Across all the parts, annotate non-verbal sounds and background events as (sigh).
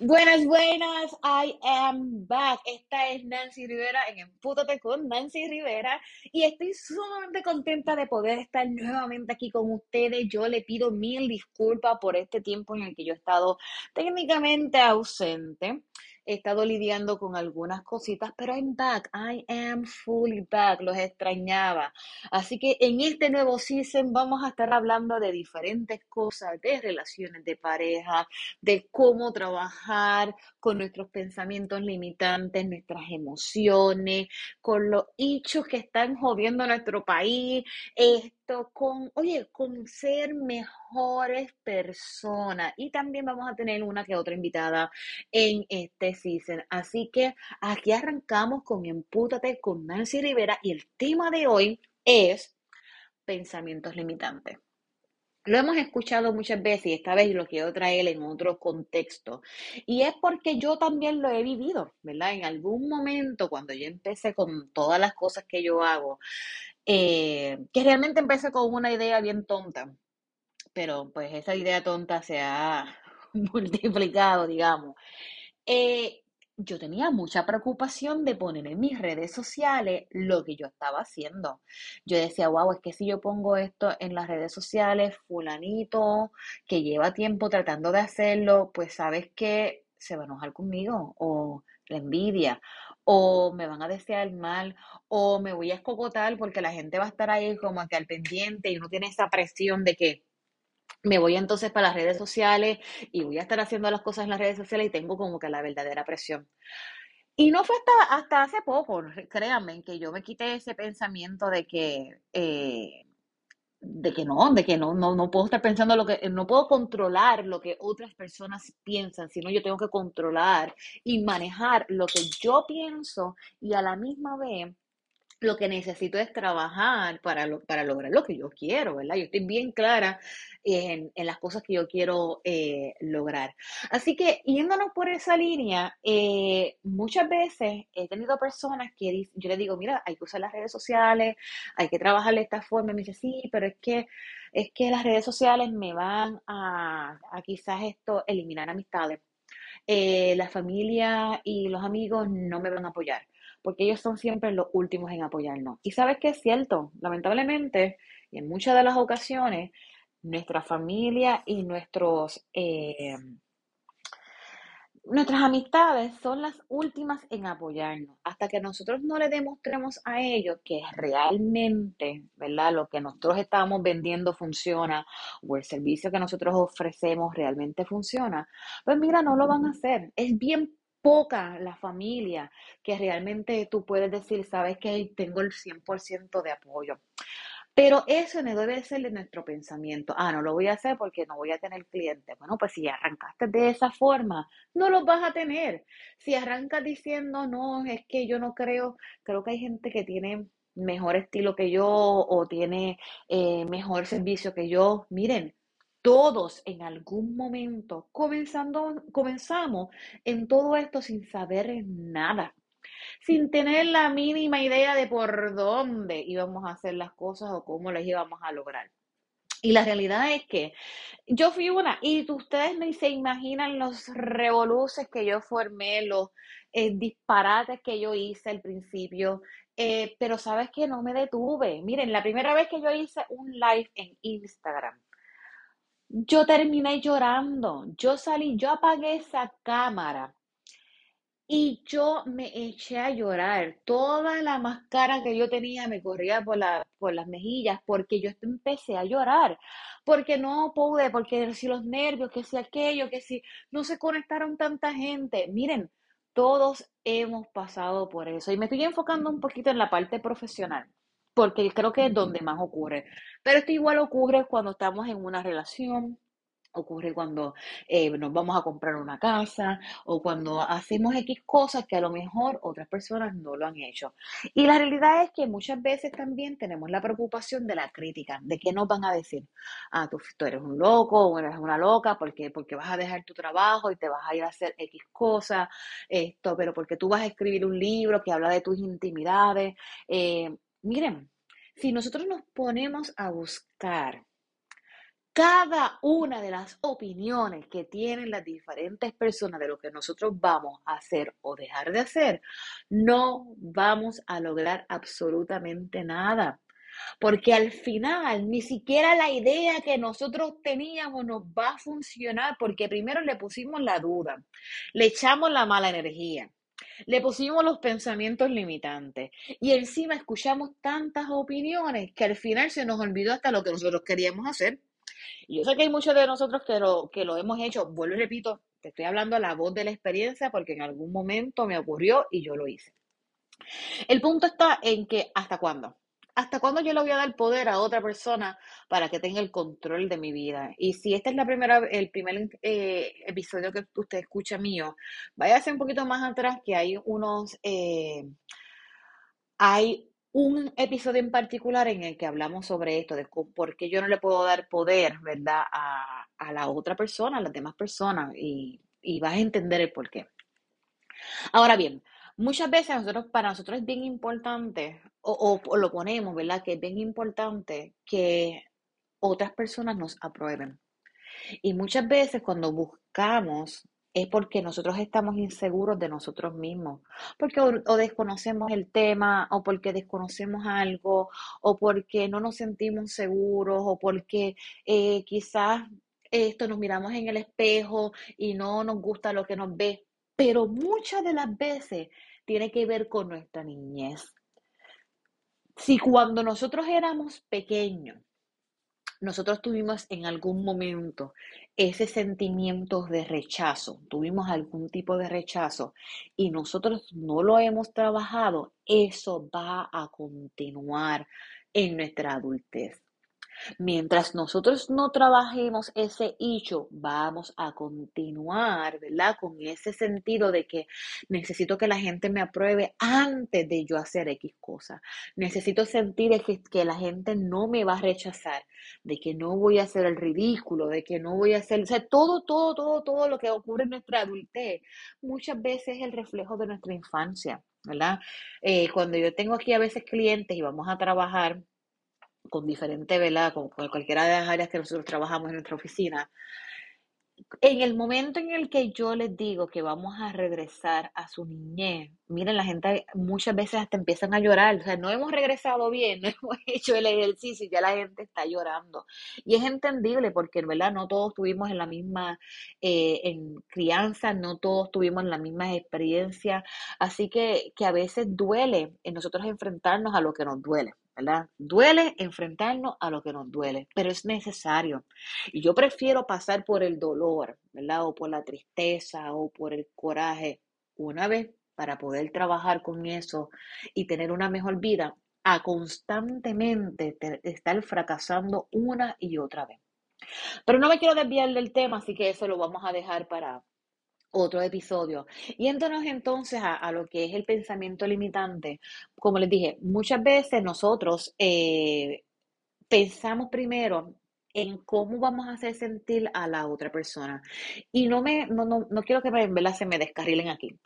Buenas, buenas, I am back. Esta es Nancy Rivera en Empútate con Nancy Rivera y estoy sumamente contenta de poder estar nuevamente aquí con ustedes. Yo le pido mil disculpas por este tiempo en el que yo he estado técnicamente ausente. He estado lidiando con algunas cositas, pero I'm back. I am fully back. Los extrañaba. Así que en este nuevo season vamos a estar hablando de diferentes cosas, de relaciones de pareja, de cómo trabajar con nuestros pensamientos limitantes, nuestras emociones, con los hechos que están jodiendo nuestro país, con, oye, con ser mejores personas. Y también vamos a tener una que otra invitada en este season. Así que aquí arrancamos con Empútate con Nancy Rivera y el tema de hoy es pensamientos limitantes. Lo hemos escuchado muchas veces y esta vez lo quiero traer en otro contexto. Y es porque yo también lo he vivido, ¿verdad? En algún momento, cuando yo empecé con todas las cosas que yo hago, eh, que realmente empecé con una idea bien tonta, pero pues esa idea tonta se ha (laughs) multiplicado, digamos. Eh, yo tenía mucha preocupación de poner en mis redes sociales lo que yo estaba haciendo. Yo decía, wow, es que si yo pongo esto en las redes sociales, fulanito, que lleva tiempo tratando de hacerlo, pues sabes que se va a enojar conmigo o la envidia o me van a desear mal o me voy a escocotar porque la gente va a estar ahí como que al pendiente y uno tiene esa presión de que me voy entonces para las redes sociales y voy a estar haciendo las cosas en las redes sociales y tengo como que la verdadera presión. Y no fue hasta, hasta hace poco, créanme, que yo me quité ese pensamiento de que, eh, de que no, de que no, no, no puedo estar pensando lo que, no puedo controlar lo que otras personas piensan, sino yo tengo que controlar y manejar lo que yo pienso y a la misma vez lo que necesito es trabajar para, para lograr lo que yo quiero, ¿verdad? Yo estoy bien clara en, las cosas que yo quiero eh, lograr. Así que yéndonos por esa línea, eh, muchas veces he tenido personas que yo les digo, mira, hay que usar las redes sociales, hay que trabajar de esta forma. Y me dice, sí, pero es que, es que las redes sociales me van a, a quizás esto eliminar amistades. Eh, la familia y los amigos no me van a apoyar porque ellos son siempre los últimos en apoyarnos. Y sabes que es cierto, lamentablemente, y en muchas de las ocasiones, nuestra familia y nuestros, eh, nuestras amistades son las últimas en apoyarnos. Hasta que nosotros no le demostremos a ellos que realmente, ¿verdad? Lo que nosotros estamos vendiendo funciona o el servicio que nosotros ofrecemos realmente funciona, pues mira, no lo van a hacer. Es bien poca la familia que realmente tú puedes decir, sabes que tengo el 100% de apoyo. Pero eso no debe ser de nuestro pensamiento. Ah, no lo voy a hacer porque no voy a tener clientes. Bueno, pues si arrancaste de esa forma, no los vas a tener. Si arrancas diciendo, no, es que yo no creo, creo que hay gente que tiene mejor estilo que yo o tiene eh, mejor servicio que yo. Miren, todos en algún momento comenzando, comenzamos en todo esto sin saber nada, sin tener la mínima idea de por dónde íbamos a hacer las cosas o cómo las íbamos a lograr. Y la realidad es que yo fui una, y ustedes ni se imaginan los revoluces que yo formé, los eh, disparates que yo hice al principio, eh, pero sabes que no me detuve. Miren, la primera vez que yo hice un live en Instagram, yo terminé llorando. Yo salí, yo apagué esa cámara y yo me eché a llorar. Toda la máscara que yo tenía me corría por, la, por las mejillas porque yo empecé a llorar. Porque no pude, porque si los nervios, que si aquello, que si no se conectaron tanta gente. Miren, todos hemos pasado por eso. Y me estoy enfocando un poquito en la parte profesional porque creo que es donde más ocurre. Pero esto igual ocurre cuando estamos en una relación, ocurre cuando eh, nos vamos a comprar una casa o cuando hacemos X cosas que a lo mejor otras personas no lo han hecho. Y la realidad es que muchas veces también tenemos la preocupación de la crítica, de qué nos van a decir. Ah, tú, eres un loco o eres una loca porque, porque vas a dejar tu trabajo y te vas a ir a hacer X cosas, esto, pero porque tú vas a escribir un libro que habla de tus intimidades. Eh, Miren, si nosotros nos ponemos a buscar cada una de las opiniones que tienen las diferentes personas de lo que nosotros vamos a hacer o dejar de hacer, no vamos a lograr absolutamente nada. Porque al final ni siquiera la idea que nosotros teníamos nos va a funcionar porque primero le pusimos la duda, le echamos la mala energía, le pusimos los pensamientos limitantes y encima escuchamos tantas opiniones que al final se nos olvidó hasta lo que nosotros queríamos hacer. Y yo sé que hay muchos de nosotros que lo, que lo hemos hecho, vuelvo y repito, te estoy hablando a la voz de la experiencia porque en algún momento me ocurrió y yo lo hice. El punto está en que hasta cuándo. ¿Hasta cuándo yo le voy a dar poder a otra persona para que tenga el control de mi vida? Y si este es la primera, el primer eh, episodio que usted escucha mío, vaya a ser un poquito más atrás que hay unos, eh, hay un episodio en particular en el que hablamos sobre esto, de por qué yo no le puedo dar poder, ¿verdad?, a, la otra persona, a las demás personas, y, y vas a entender el por qué. Ahora bien, Muchas veces nosotros, para nosotros es bien importante, o, lo ponemos, ¿verdad? Que es bien importante que otras personas nos aprueben. Y muchas veces cuando buscamos es porque nosotros estamos inseguros de nosotros mismos, porque o, desconocemos el tema, o porque desconocemos algo, o porque no nos sentimos seguros, o porque eh, quizás esto nos miramos en el espejo y no nos gusta lo que nos ve. Pero muchas de las veces tiene que ver con nuestra niñez. Si cuando nosotros éramos pequeños, nosotros tuvimos en algún momento ese sentimiento de rechazo, tuvimos algún tipo de rechazo y nosotros no lo hemos trabajado, eso va a continuar en nuestra adultez. Mientras nosotros no trabajemos ese hecho, vamos a continuar, ¿verdad? Con ese sentido de que necesito que la gente me apruebe antes de yo hacer X cosa. Necesito sentir que, la gente no me va a rechazar, de que no voy a hacer el ridículo, de que no voy a hacer, o sea, todo, todo, todo, todo lo que ocurre en nuestra adultez, muchas veces es el reflejo de nuestra infancia, ¿verdad? Eh, cuando yo tengo aquí a veces clientes y vamos a trabajar, con diferente, ¿verdad? Con, con, cualquiera de las áreas que nosotros trabajamos en nuestra oficina, en el momento en el que yo les digo que vamos a regresar a su niñez, miren, la gente muchas veces hasta empiezan a llorar, o sea, no hemos regresado bien, (laughs) no hemos hecho el ejercicio y ya la gente está llorando. Y es entendible porque, ¿verdad? No todos tuvimos en la misma eh, en crianza, no todos tuvimos la misma experiencia, así que, que a veces duele en nosotros enfrentarnos a lo que nos duele. ¿Verdad? Duele enfrentarnos a lo que nos duele, pero es necesario. Y yo prefiero pasar por el dolor, ¿verdad? O por la tristeza o por el coraje una vez para poder trabajar con eso y tener una mejor vida, a constantemente estar fracasando una y otra vez. Pero no me quiero desviar del tema, así que eso lo vamos a dejar para, otro episodio. Yéndonos entonces a, lo que es el pensamiento limitante, como les dije, muchas veces nosotros eh, pensamos primero en cómo vamos a hacer sentir a la otra persona. Y no me, no, no, no quiero que me, se me descarrilen aquí.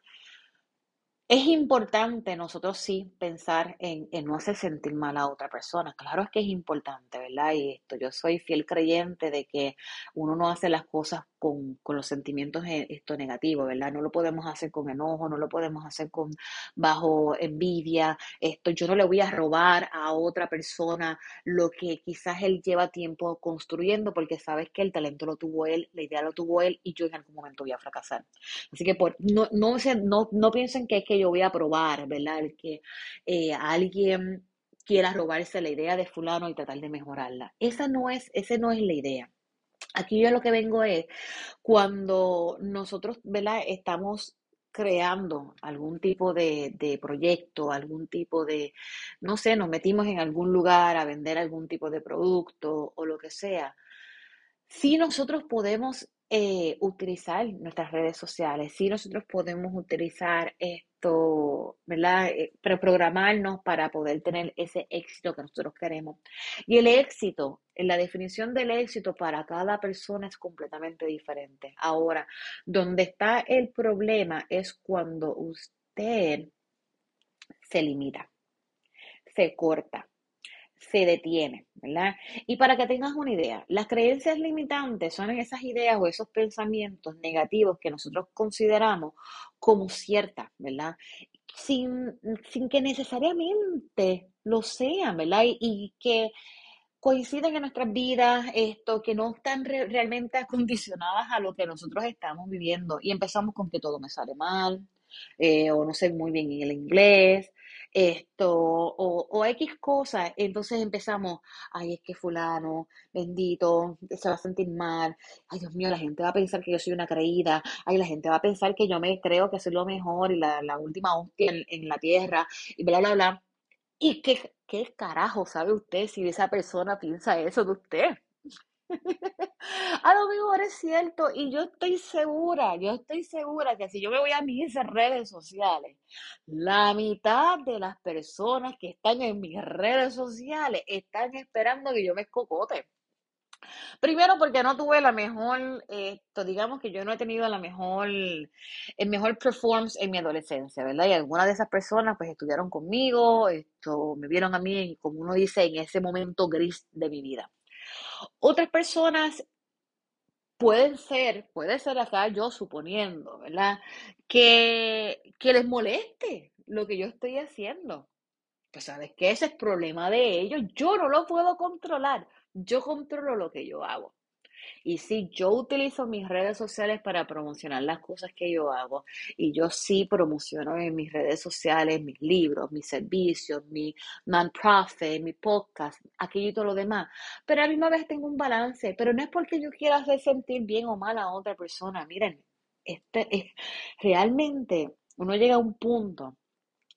Es importante nosotros sí pensar en, no hacer sentir mal a otra persona. Claro es que es importante, ¿verdad? Y esto, yo soy fiel creyente de que uno no hace las cosas con, los sentimientos eh, esto negativos, ¿verdad? No lo podemos hacer con enojo, no lo podemos hacer con bajo envidia. Esto, yo no le voy a robar a otra persona lo que quizás él lleva tiempo construyendo, porque sabes que el talento lo tuvo él, la idea lo tuvo él y yo en algún momento voy a fracasar. Así que por, no, no, no, no piensen que es que yo voy a probar, ¿verdad? El que eh, alguien quiera robarse la idea de fulano y tratar de mejorarla. Esa no es, ese no es la idea. Aquí yo lo que vengo es cuando nosotros, ¿verdad? Estamos creando algún tipo de, de, proyecto, algún tipo de, no sé, nos metimos en algún lugar a vender algún tipo de producto o lo que sea. Si nosotros podemos eh, utilizar nuestras redes sociales, si nosotros podemos utilizar esto, ¿verdad? Eh, preprogramarnos para poder tener ese éxito que nosotros queremos. Y el éxito, la definición del éxito para cada persona es completamente diferente. Ahora, donde está el problema es cuando usted se limita, se corta, se detiene, ¿verdad? Y para que tengas una idea, las creencias limitantes son esas ideas o esos pensamientos negativos que nosotros consideramos como ciertas, ¿verdad? Sin, sin que necesariamente lo sean, ¿verdad? Y, que coinciden en nuestras vidas, esto, que no están re- realmente acondicionadas a lo que nosotros estamos viviendo. Y empezamos con que todo me sale mal, eh, o no sé muy bien el inglés, esto, o, o X cosas. Entonces empezamos, ay, es que fulano, bendito, se va a sentir mal. Ay, Dios mío, la gente va a pensar que yo soy una creída. Ay, la gente va a pensar que yo me creo que soy lo mejor y la, la última hostia en, en la tierra, y bla, bla, bla. ¿Y qué, qué carajo sabe usted si esa persona piensa eso de usted? (laughs) A lo mejor es cierto y yo estoy segura, yo estoy segura que si yo me voy a mis redes sociales, la mitad de las personas que están en mis redes sociales están esperando que yo me escocote. Primero porque no tuve la mejor, esto, digamos que yo no he tenido la mejor, el mejor performance en mi adolescencia, ¿verdad? Y algunas de esas personas pues estudiaron conmigo, esto, me vieron a mí, como uno dice, en ese momento gris de mi vida. Otras personas pueden ser, puede ser acá yo suponiendo, ¿verdad? Que, que les moleste lo que yo estoy haciendo. Pues sabes que ese es problema de ellos, yo no lo puedo controlar, yo controlo lo que yo hago. Y sí, yo utilizo mis redes sociales para promocionar las cosas que yo hago. Y yo sí promociono en mis redes sociales mis libros, mis servicios, mi non-profit, mi podcast, aquello y todo lo demás. Pero a la misma vez tengo un balance. Pero no es porque yo quiera hacer sentir bien o mal a otra persona. Miren, este es realmente uno llega a un punto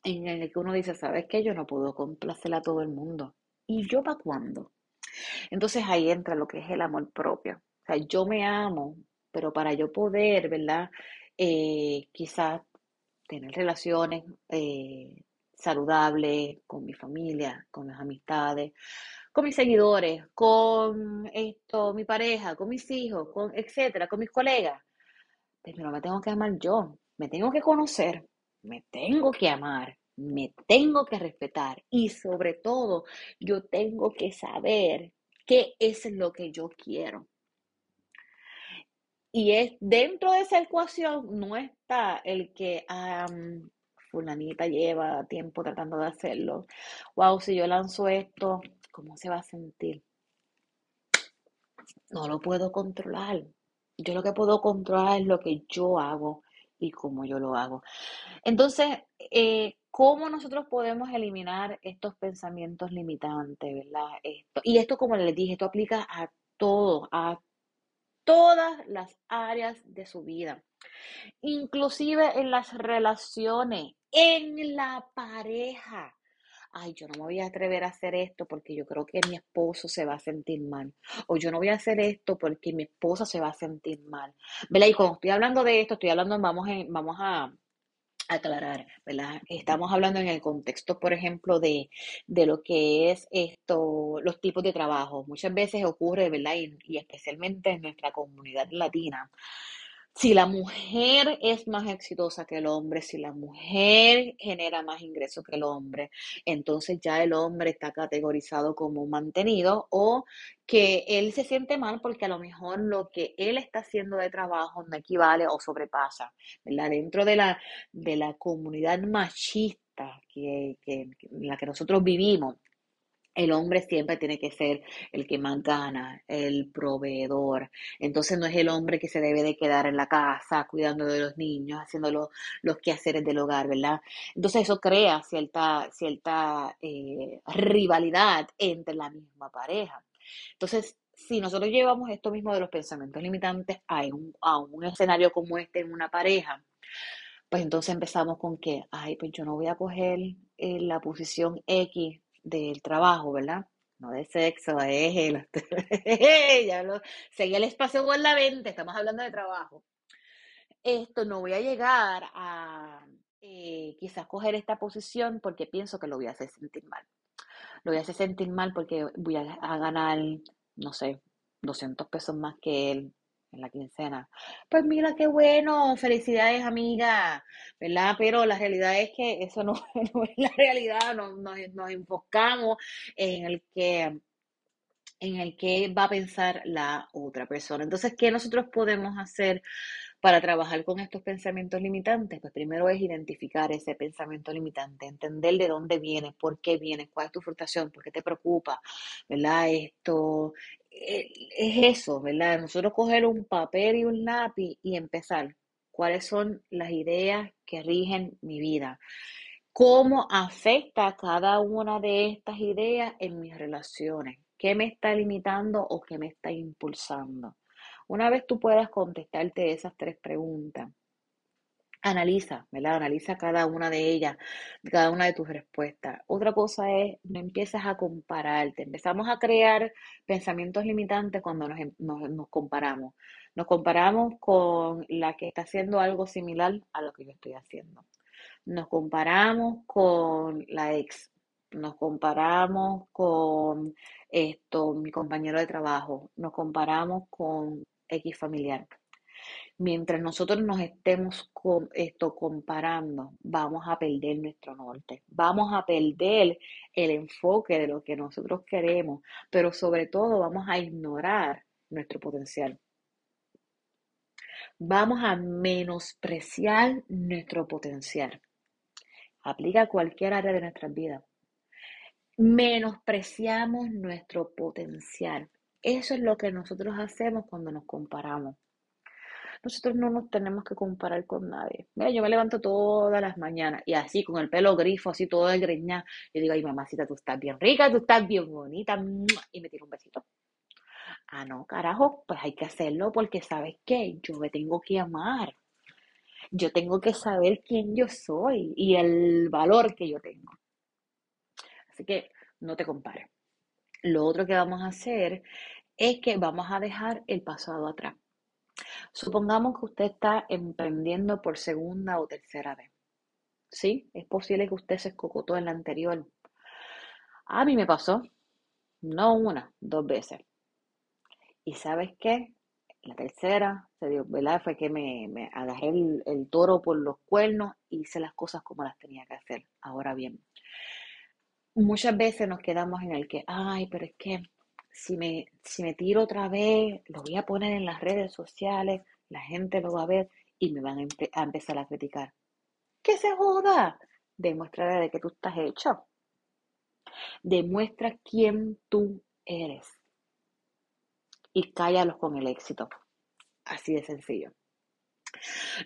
en el que uno dice, ¿sabes qué? Yo no puedo complacer a todo el mundo. ¿Y yo para cuándo? Entonces ahí entra lo que es el amor propio. O sea, yo me amo, pero para yo poder, ¿verdad? Eh, quizás tener relaciones eh, saludables con mi familia, con mis amistades, con mis seguidores, con esto, mi pareja, con mis hijos, con etcétera, con mis colegas. Primero me tengo que amar yo, me tengo que conocer, me tengo que amar, me tengo que respetar y sobre todo yo tengo que saber qué es lo que yo quiero. Y es dentro de esa ecuación no está el que fulanita lleva tiempo tratando de hacerlo. Wow, si yo lanzo esto, ¿cómo se va a sentir? No lo puedo controlar. Yo lo que puedo controlar es lo que yo hago y cómo yo lo hago. Entonces, eh, ¿cómo nosotros podemos eliminar estos pensamientos limitantes, verdad? Esto, y esto, como les dije, esto aplica a todo, a todas las áreas de su vida, inclusive en las relaciones, en la pareja. Ay, yo no me voy a atrever a hacer esto porque yo creo que mi esposo se va a sentir mal. O yo no voy a hacer esto porque mi esposa se va a sentir mal. ¿Verdad? Y cuando estoy hablando de esto, estoy hablando, vamos, en, vamos a, aclarar, ¿verdad? Estamos hablando en el contexto, por ejemplo, de, de lo que es esto, los tipos de trabajo. Muchas veces ocurre, ¿verdad? Y, y especialmente en nuestra comunidad latina. Si la mujer es más exitosa que el hombre, si la mujer genera más ingresos que el hombre, entonces ya el hombre está categorizado como mantenido o que él se siente mal porque a lo mejor lo que él está haciendo de trabajo no equivale o sobrepasa. Dentro de la, de la comunidad machista que, que, en la que nosotros vivimos, el hombre siempre tiene que ser el que más gana, el proveedor. Entonces no es el hombre que se debe de quedar en la casa cuidando de los niños, haciendo los, los quehaceres del hogar, ¿verdad? Entonces eso crea cierta, cierta eh, rivalidad entre la misma pareja. Entonces, si nosotros llevamos esto mismo de los pensamientos limitantes a un, a un escenario como este en una pareja, pues entonces empezamos con que, ay, pues yo no voy a coger eh, la posición X del trabajo, ¿verdad? No de sexo, el, (laughs) ya lo, seguí el espacio con la estamos hablando de trabajo. Esto no voy a llegar a eh, quizás coger esta posición porque pienso que lo voy a hacer sentir mal. Lo voy a hacer sentir mal porque voy a, a ganar, no sé, 200 pesos más que él en la quincena. Pues mira qué bueno, felicidades amiga, ¿verdad? Pero la realidad es que eso no, (laughs) es la realidad, nos, nos, enfocamos en el que en el que va a pensar la otra persona. Entonces, ¿qué nosotros podemos hacer para trabajar con estos pensamientos limitantes? Pues primero es identificar ese pensamiento limitante, entender de dónde viene, por qué viene, cuál es tu frustración, por qué te preocupa, ¿verdad? Esto, es eso, ¿verdad? Nosotros coger un papel y un lápiz y empezar. ¿Cuáles son las ideas que rigen mi vida? ¿Cómo afecta cada una de estas ideas en mis relaciones? ¿Qué me está limitando o qué me está impulsando? Una vez tú puedas contestarte esas tres preguntas, Analiza, ¿verdad? Analiza cada una de ellas, cada una de tus respuestas. Otra cosa es, no empiezas a compararte. Empezamos a crear pensamientos limitantes cuando nos, em, nos, comparamos. Nos comparamos con la que está haciendo algo similar a lo que yo estoy haciendo. Nos comparamos con la ex. Nos comparamos con esto, mi compañero de trabajo. Nos comparamos con X familiar. Mientras nosotros nos estemos con esto comparando, vamos a perder nuestro norte, vamos a perder el enfoque de lo que nosotros queremos, pero sobre todo vamos a ignorar nuestro potencial. Vamos a menospreciar nuestro potencial. Aplica a cualquier área de nuestra vida. Menospreciamos nuestro potencial. Eso es lo que nosotros hacemos cuando nos comparamos. Nosotros no nos tenemos que comparar con nadie. Mira, yo me levanto todas las mañanas y así, con el pelo grifo, así todo el greña. Yo digo, ay, mamacita, tú estás bien rica, tú estás bien bonita. Y me tiro un besito. Ah, no, carajo, pues hay que hacerlo porque, ¿sabes qué? Yo me tengo que amar. Yo tengo que saber quién yo soy y el valor que yo tengo. Así que no te compares. Lo otro que vamos a hacer es que vamos a dejar el pasado atrás. Supongamos que usted está emprendiendo por segunda o tercera vez. ¿Sí? Es posible que usted se escocotó en la anterior. A mí me pasó, no una, dos veces. ¿Y sabes qué? La tercera, se dio, ¿verdad? Fue que me, me agarré el, el toro por los cuernos y hice las cosas como las tenía que hacer. Ahora bien, muchas veces nos quedamos en el que, ay, pero es que si me, si me tiro otra vez, lo voy a poner en las redes sociales, la gente lo va a ver y me van a, empezar a criticar. ¡Que se joda! Demuestra de que tú estás hecho. Demuestra quién tú eres. Y cállalos con el éxito. Así de sencillo.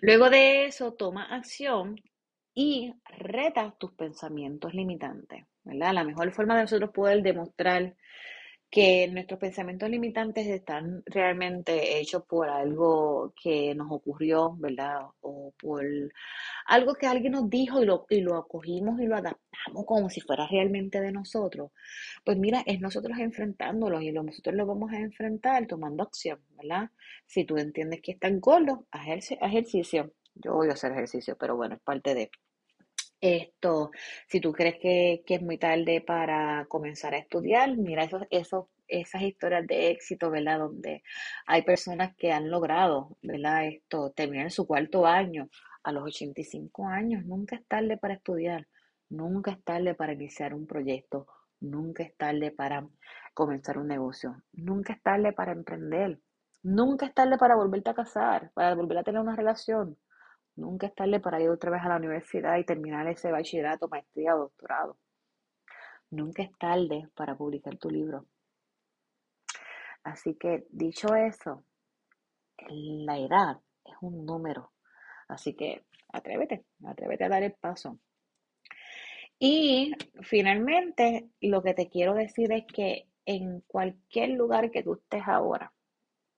Luego de eso, toma acción y reta tus pensamientos limitantes. ¿verdad? La mejor forma de nosotros poder demostrar que nuestros pensamientos limitantes están realmente hechos por algo que nos ocurrió, ¿verdad? O por algo que alguien nos dijo y lo, y lo acogimos y lo adaptamos como si fuera realmente de nosotros. Pues mira, es nosotros enfrentándolos y nosotros lo vamos a enfrentar tomando acción, ¿verdad? Si tú entiendes que están gordos, haz ejercicio. Yo voy a hacer ejercicio, pero bueno, es parte de... Esto, si tú crees que, es muy tarde para comenzar a estudiar, mira esos, esos, esas historias de éxito, ¿verdad? Donde hay personas que han logrado, ¿verdad? Esto, terminar su cuarto año a los 85 años. Nunca es tarde para estudiar, nunca es tarde para iniciar un proyecto, nunca es tarde para comenzar un negocio, nunca es tarde para emprender, nunca es tarde para volverte a casar, para volver a tener una relación. Nunca es tarde para ir otra vez a la universidad y terminar ese bachillerato, maestría o doctorado. Nunca es tarde para publicar tu libro. Así que, dicho eso, la edad es un número. Así que atrévete, atrévete a dar el paso. Y finalmente, lo que te quiero decir es que en cualquier lugar que tú estés ahora,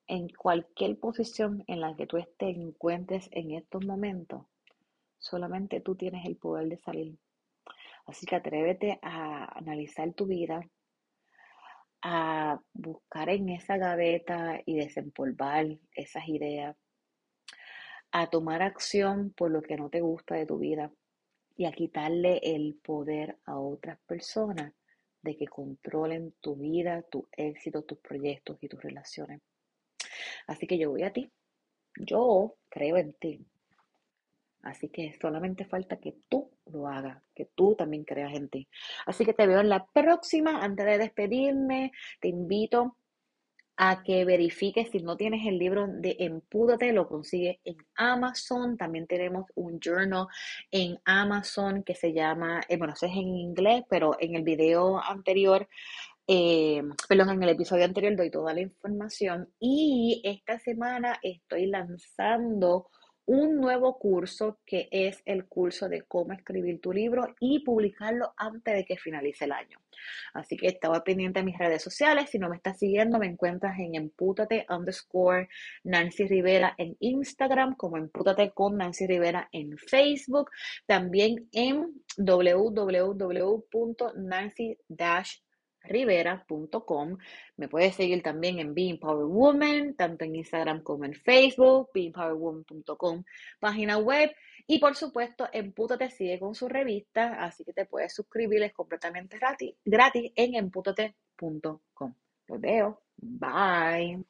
en cualquier posición en la que tú te encuentres en estos momentos, solamente tú tienes el poder de salir. Así que atrévete a analizar tu vida, a buscar en esa gaveta y desempolvar esas ideas, a tomar acción por lo que no te gusta de tu vida y a quitarle el poder a otras personas de que controlen tu vida, tu éxito, tus proyectos y tus relaciones. Así que yo voy a ti. Yo creo en ti. Así que solamente falta que tú lo hagas, que tú también creas en ti. Así que te veo en la próxima. Antes de despedirme, te invito a que verifiques si no tienes el libro de Empúdate, lo consigues en Amazon. También tenemos un journal en Amazon que se llama, eh, bueno, eso es en inglés, pero en el video anterior eh, perdón, en el episodio anterior doy toda la información y esta semana estoy lanzando un nuevo curso que es el curso de cómo escribir tu libro y publicarlo antes de que finalice el año. Así que estaba pendiente de mis redes sociales. Si no me estás siguiendo, me encuentras en empútate underscore Nancy Rivera en Instagram, como empútate con Nancy Rivera en Facebook, también en www.nancy rivera.com. Me puedes seguir también en Being Power Woman, tanto en Instagram como en Facebook, beingpowerwoman.com, página web. Y por supuesto, Empútate sigue con su revista, así que te puedes suscribir, es completamente gratis, gratis en empútate.com. Los veo. Bye.